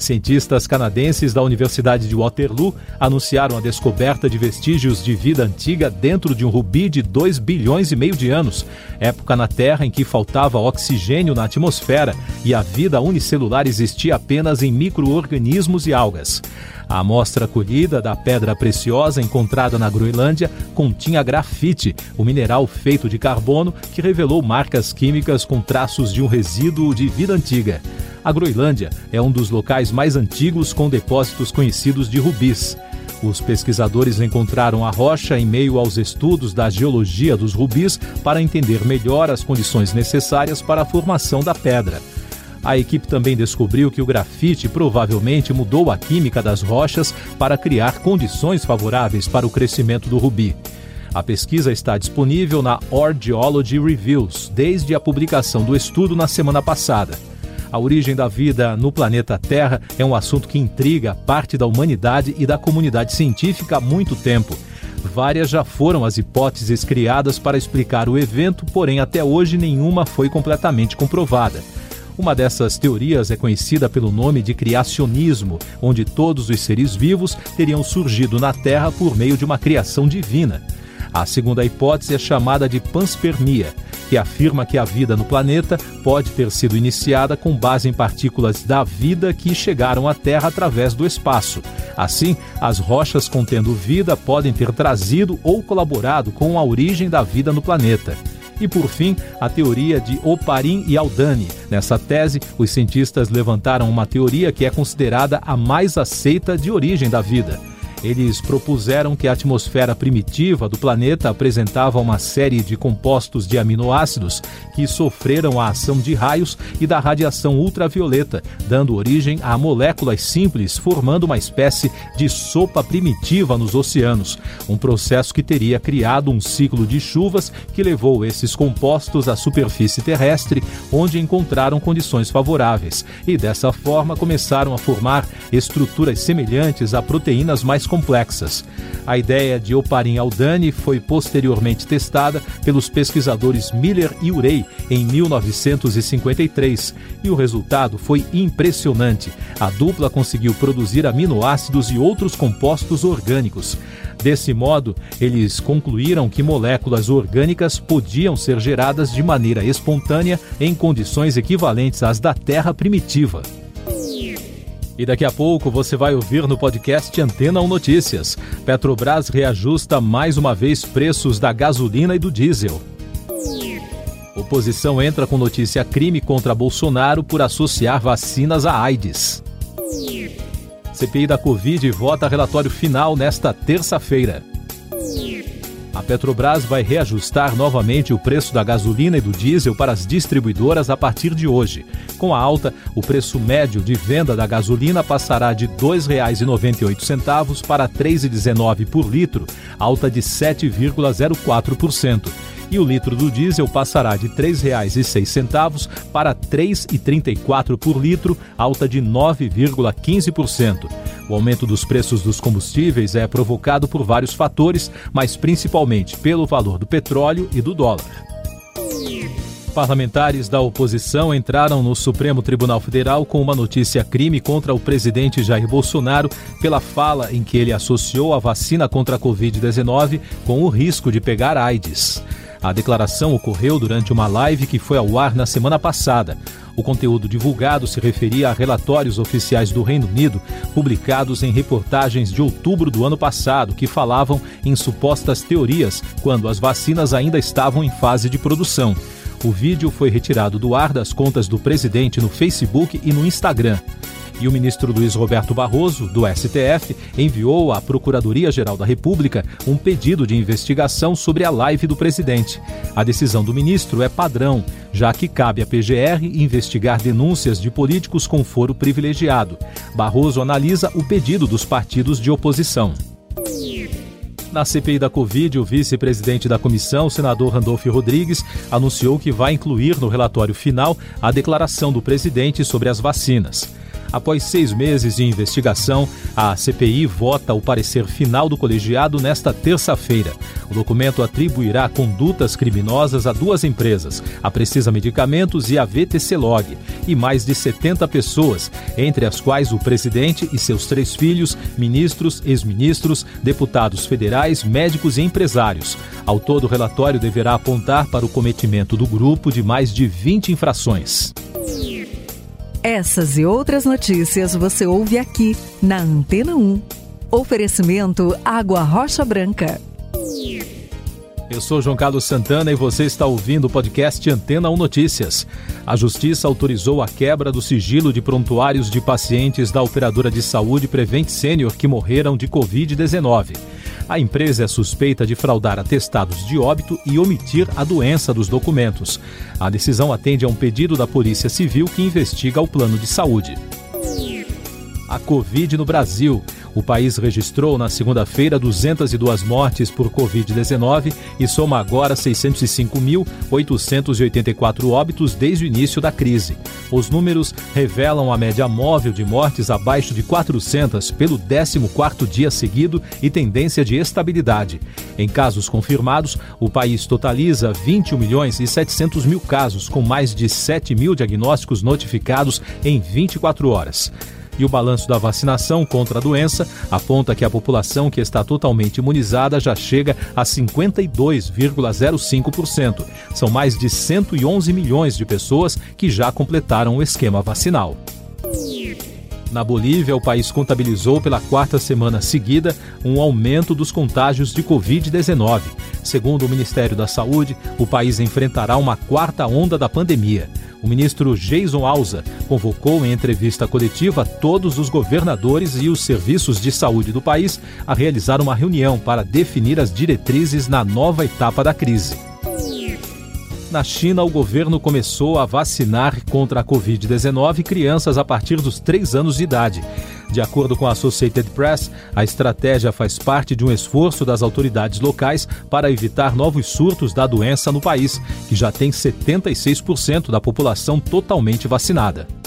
Cientistas canadenses da Universidade de Waterloo anunciaram a descoberta de vestígios de vida antiga dentro de um rubi de 2 bilhões e meio de anos, época na Terra em que faltava oxigênio na atmosfera e a vida unicelular existia apenas em micro-organismos e algas. A amostra colhida da pedra preciosa encontrada na Groenlândia continha grafite, o mineral feito de carbono que revelou marcas químicas com traços de um resíduo de vida antiga. A Groenlândia é um dos locais mais antigos com depósitos conhecidos de rubis. Os pesquisadores encontraram a rocha em meio aos estudos da geologia dos rubis para entender melhor as condições necessárias para a formação da pedra. A equipe também descobriu que o grafite provavelmente mudou a química das rochas para criar condições favoráveis para o crescimento do rubi. A pesquisa está disponível na Ore Geology Reviews desde a publicação do estudo na semana passada. A origem da vida no planeta Terra é um assunto que intriga parte da humanidade e da comunidade científica há muito tempo. Várias já foram as hipóteses criadas para explicar o evento, porém até hoje nenhuma foi completamente comprovada. Uma dessas teorias é conhecida pelo nome de criacionismo, onde todos os seres vivos teriam surgido na Terra por meio de uma criação divina. A segunda hipótese é chamada de panspermia, que afirma que a vida no planeta pode ter sido iniciada com base em partículas da vida que chegaram à Terra através do espaço. Assim, as rochas contendo vida podem ter trazido ou colaborado com a origem da vida no planeta. E por fim, a teoria de Oparin e Aldani. Nessa tese, os cientistas levantaram uma teoria que é considerada a mais aceita de origem da vida. Eles propuseram que a atmosfera primitiva do planeta apresentava uma série de compostos de aminoácidos que sofreram a ação de raios e da radiação ultravioleta, dando origem a moléculas simples, formando uma espécie de sopa primitiva nos oceanos, um processo que teria criado um ciclo de chuvas que levou esses compostos à superfície terrestre, onde encontraram condições favoráveis, e dessa forma começaram a formar estruturas semelhantes a proteínas mais complexas. A ideia de Oparin Aldani foi posteriormente testada pelos pesquisadores Miller e Urey em 1953 e o resultado foi impressionante. A dupla conseguiu produzir aminoácidos e outros compostos orgânicos. Desse modo, eles concluíram que moléculas orgânicas podiam ser geradas de maneira espontânea em condições equivalentes às da Terra primitiva. E daqui a pouco você vai ouvir no podcast Antena 1 Notícias. Petrobras reajusta mais uma vez preços da gasolina e do diesel. Oposição entra com notícia crime contra Bolsonaro por associar vacinas à AIDS. CPI da Covid vota relatório final nesta terça-feira. A Petrobras vai reajustar novamente o preço da gasolina e do diesel para as distribuidoras a partir de hoje. Com a alta, o preço médio de venda da gasolina passará de R$ 2,98 para R$ 3,19 por litro, alta de 7,04% e o litro do diesel passará de R$ 3,06 para R$ 3,34 por litro, alta de 9,15%. O aumento dos preços dos combustíveis é provocado por vários fatores, mas principalmente pelo valor do petróleo e do dólar. Parlamentares da oposição entraram no Supremo Tribunal Federal com uma notícia crime contra o presidente Jair Bolsonaro pela fala em que ele associou a vacina contra a Covid-19 com o risco de pegar AIDS. A declaração ocorreu durante uma live que foi ao ar na semana passada. O conteúdo divulgado se referia a relatórios oficiais do Reino Unido, publicados em reportagens de outubro do ano passado, que falavam em supostas teorias quando as vacinas ainda estavam em fase de produção. O vídeo foi retirado do ar das contas do presidente no Facebook e no Instagram. E o ministro Luiz Roberto Barroso, do STF, enviou à Procuradoria-Geral da República um pedido de investigação sobre a live do presidente. A decisão do ministro é padrão, já que cabe à PGR investigar denúncias de políticos com foro privilegiado. Barroso analisa o pedido dos partidos de oposição. Na CPI da Covid, o vice-presidente da comissão, senador Randolfo Rodrigues, anunciou que vai incluir no relatório final a declaração do presidente sobre as vacinas. Após seis meses de investigação, a CPI vota o parecer final do colegiado nesta terça-feira. O documento atribuirá condutas criminosas a duas empresas, a Precisa Medicamentos e a VTC Log, e mais de 70 pessoas, entre as quais o presidente e seus três filhos, ministros, ex-ministros, deputados federais, médicos e empresários. Ao todo, o relatório deverá apontar para o cometimento do grupo de mais de 20 infrações. Essas e outras notícias você ouve aqui na Antena 1. Oferecimento Água Rocha Branca. Eu sou João Carlos Santana e você está ouvindo o podcast Antena 1 Notícias. A Justiça autorizou a quebra do sigilo de prontuários de pacientes da operadora de saúde Prevent Senior que morreram de Covid-19. A empresa é suspeita de fraudar atestados de óbito e omitir a doença dos documentos. A decisão atende a um pedido da Polícia Civil que investiga o plano de saúde. A Covid no Brasil. O país registrou na segunda-feira 202 mortes por Covid-19 e soma agora 605.884 óbitos desde o início da crise. Os números revelam a média móvel de mortes abaixo de 400 pelo 14º dia seguido e tendência de estabilidade. Em casos confirmados, o país totaliza 21 milhões e 700 mil casos, com mais de 7 mil diagnósticos notificados em 24 horas e o balanço da vacinação contra a doença aponta que a população que está totalmente imunizada já chega a 52,05%. São mais de 111 milhões de pessoas que já completaram o esquema vacinal. Na Bolívia, o país contabilizou pela quarta semana seguida um aumento dos contágios de Covid-19. Segundo o Ministério da Saúde, o país enfrentará uma quarta onda da pandemia. O ministro Jason Alza convocou em entrevista coletiva todos os governadores e os serviços de saúde do país a realizar uma reunião para definir as diretrizes na nova etapa da crise. Na China, o governo começou a vacinar contra a Covid-19 crianças a partir dos 3 anos de idade. De acordo com a Associated Press, a estratégia faz parte de um esforço das autoridades locais para evitar novos surtos da doença no país, que já tem 76% da população totalmente vacinada.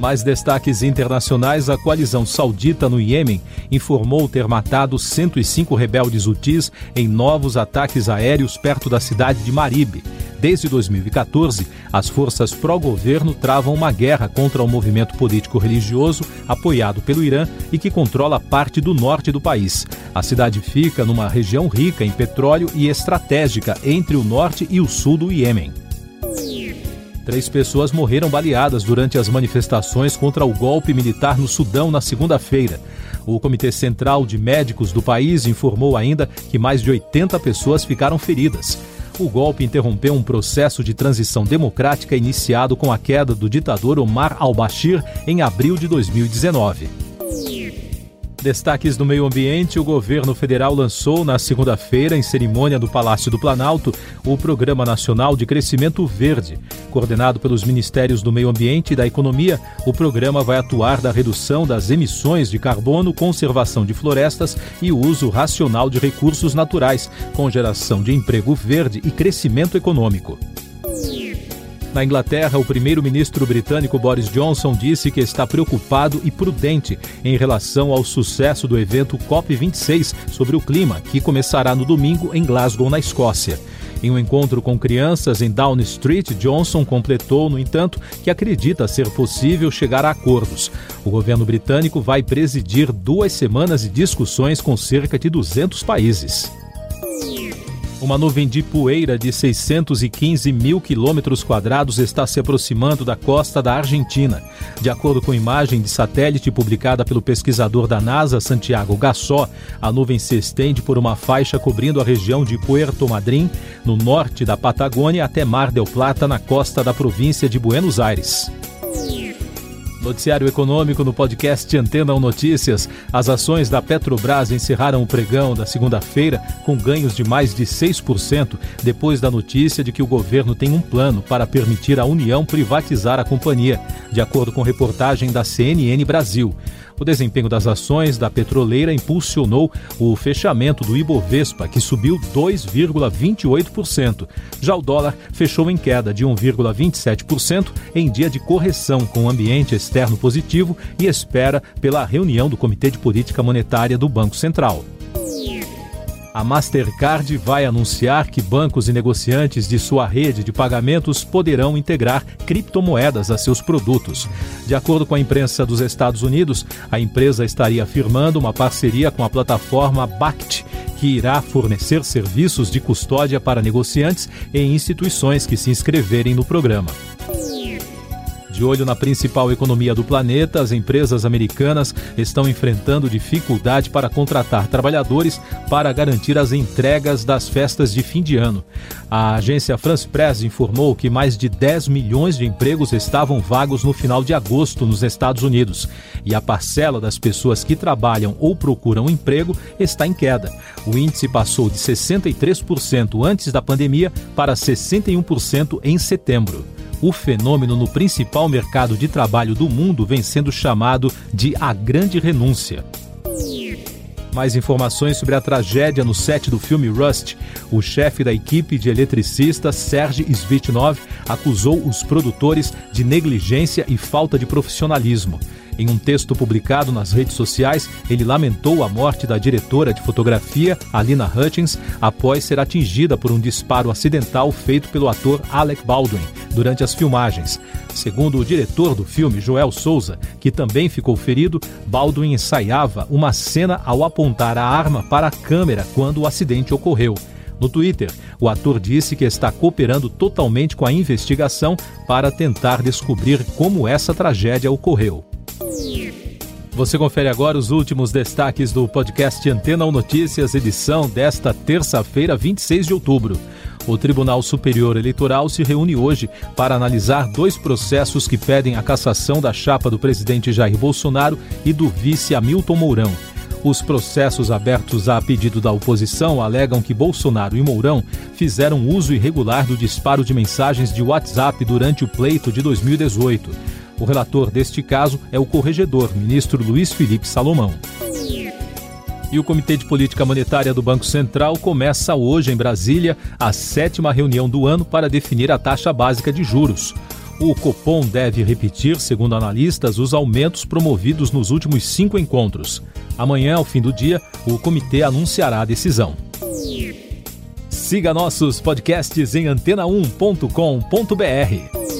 Mais destaques internacionais: a coalizão saudita no Iêmen informou ter matado 105 rebeldes hutis em novos ataques aéreos perto da cidade de Marib. Desde 2014, as forças pró-governo travam uma guerra contra o movimento político-religioso apoiado pelo Irã e que controla parte do norte do país. A cidade fica numa região rica em petróleo e estratégica entre o norte e o sul do Iêmen. Três pessoas morreram baleadas durante as manifestações contra o golpe militar no Sudão na segunda-feira. O Comitê Central de Médicos do país informou ainda que mais de 80 pessoas ficaram feridas. O golpe interrompeu um processo de transição democrática iniciado com a queda do ditador Omar al-Bashir em abril de 2019. Destaques do meio ambiente: o governo federal lançou na segunda-feira, em cerimônia do Palácio do Planalto, o Programa Nacional de Crescimento Verde. Coordenado pelos Ministérios do Meio Ambiente e da Economia, o programa vai atuar da redução das emissões de carbono, conservação de florestas e uso racional de recursos naturais, com geração de emprego verde e crescimento econômico. Na Inglaterra, o primeiro-ministro britânico Boris Johnson disse que está preocupado e prudente em relação ao sucesso do evento COP26 sobre o clima, que começará no domingo em Glasgow, na Escócia. Em um encontro com crianças em Downing Street, Johnson completou, no entanto, que acredita ser possível chegar a acordos. O governo britânico vai presidir duas semanas de discussões com cerca de 200 países. Uma nuvem de poeira de 615 mil quilômetros quadrados está se aproximando da costa da Argentina. De acordo com imagem de satélite publicada pelo pesquisador da NASA, Santiago Gassó, a nuvem se estende por uma faixa cobrindo a região de Puerto Madryn, no norte da Patagônia, até Mar del Plata, na costa da província de Buenos Aires. Noticiário Econômico no podcast Antena 1 Notícias. As ações da Petrobras encerraram o pregão da segunda-feira com ganhos de mais de 6%, depois da notícia de que o governo tem um plano para permitir à União privatizar a companhia, de acordo com reportagem da CNN Brasil. O desempenho das ações da petroleira impulsionou o fechamento do Ibovespa, que subiu 2,28%. Já o dólar fechou em queda de 1,27% em dia de correção, com ambiente externo positivo e espera pela reunião do Comitê de Política Monetária do Banco Central. A Mastercard vai anunciar que bancos e negociantes de sua rede de pagamentos poderão integrar criptomoedas a seus produtos. De acordo com a imprensa dos Estados Unidos, a empresa estaria firmando uma parceria com a plataforma Bact, que irá fornecer serviços de custódia para negociantes e instituições que se inscreverem no programa. De olho na principal economia do planeta, as empresas americanas estão enfrentando dificuldade para contratar trabalhadores para garantir as entregas das festas de fim de ano. A agência France Press informou que mais de 10 milhões de empregos estavam vagos no final de agosto nos Estados Unidos. E a parcela das pessoas que trabalham ou procuram emprego está em queda. O índice passou de 63% antes da pandemia para 61% em setembro o fenômeno no principal mercado de trabalho do mundo vem sendo chamado de a grande renúncia. Mais informações sobre a tragédia no set do filme Rust. O chefe da equipe de eletricistas, Serge Svitnov, acusou os produtores de negligência e falta de profissionalismo. Em um texto publicado nas redes sociais, ele lamentou a morte da diretora de fotografia, Alina Hutchins, após ser atingida por um disparo acidental feito pelo ator Alec Baldwin durante as filmagens. Segundo o diretor do filme, Joel Souza, que também ficou ferido, Baldwin ensaiava uma cena ao apontar a arma para a câmera quando o acidente ocorreu. No Twitter, o ator disse que está cooperando totalmente com a investigação para tentar descobrir como essa tragédia ocorreu. Você confere agora os últimos destaques do podcast Antena 1 Notícias, edição desta terça-feira, 26 de outubro. O Tribunal Superior Eleitoral se reúne hoje para analisar dois processos que pedem a cassação da chapa do presidente Jair Bolsonaro e do vice Hamilton Mourão. Os processos abertos a pedido da oposição alegam que Bolsonaro e Mourão fizeram uso irregular do disparo de mensagens de WhatsApp durante o pleito de 2018. O relator deste caso é o corregedor, ministro Luiz Felipe Salomão. E o Comitê de Política Monetária do Banco Central começa hoje em Brasília a sétima reunião do ano para definir a taxa básica de juros. O Copom deve repetir, segundo analistas, os aumentos promovidos nos últimos cinco encontros. Amanhã, ao fim do dia, o comitê anunciará a decisão. Siga nossos podcasts em antena1.com.br.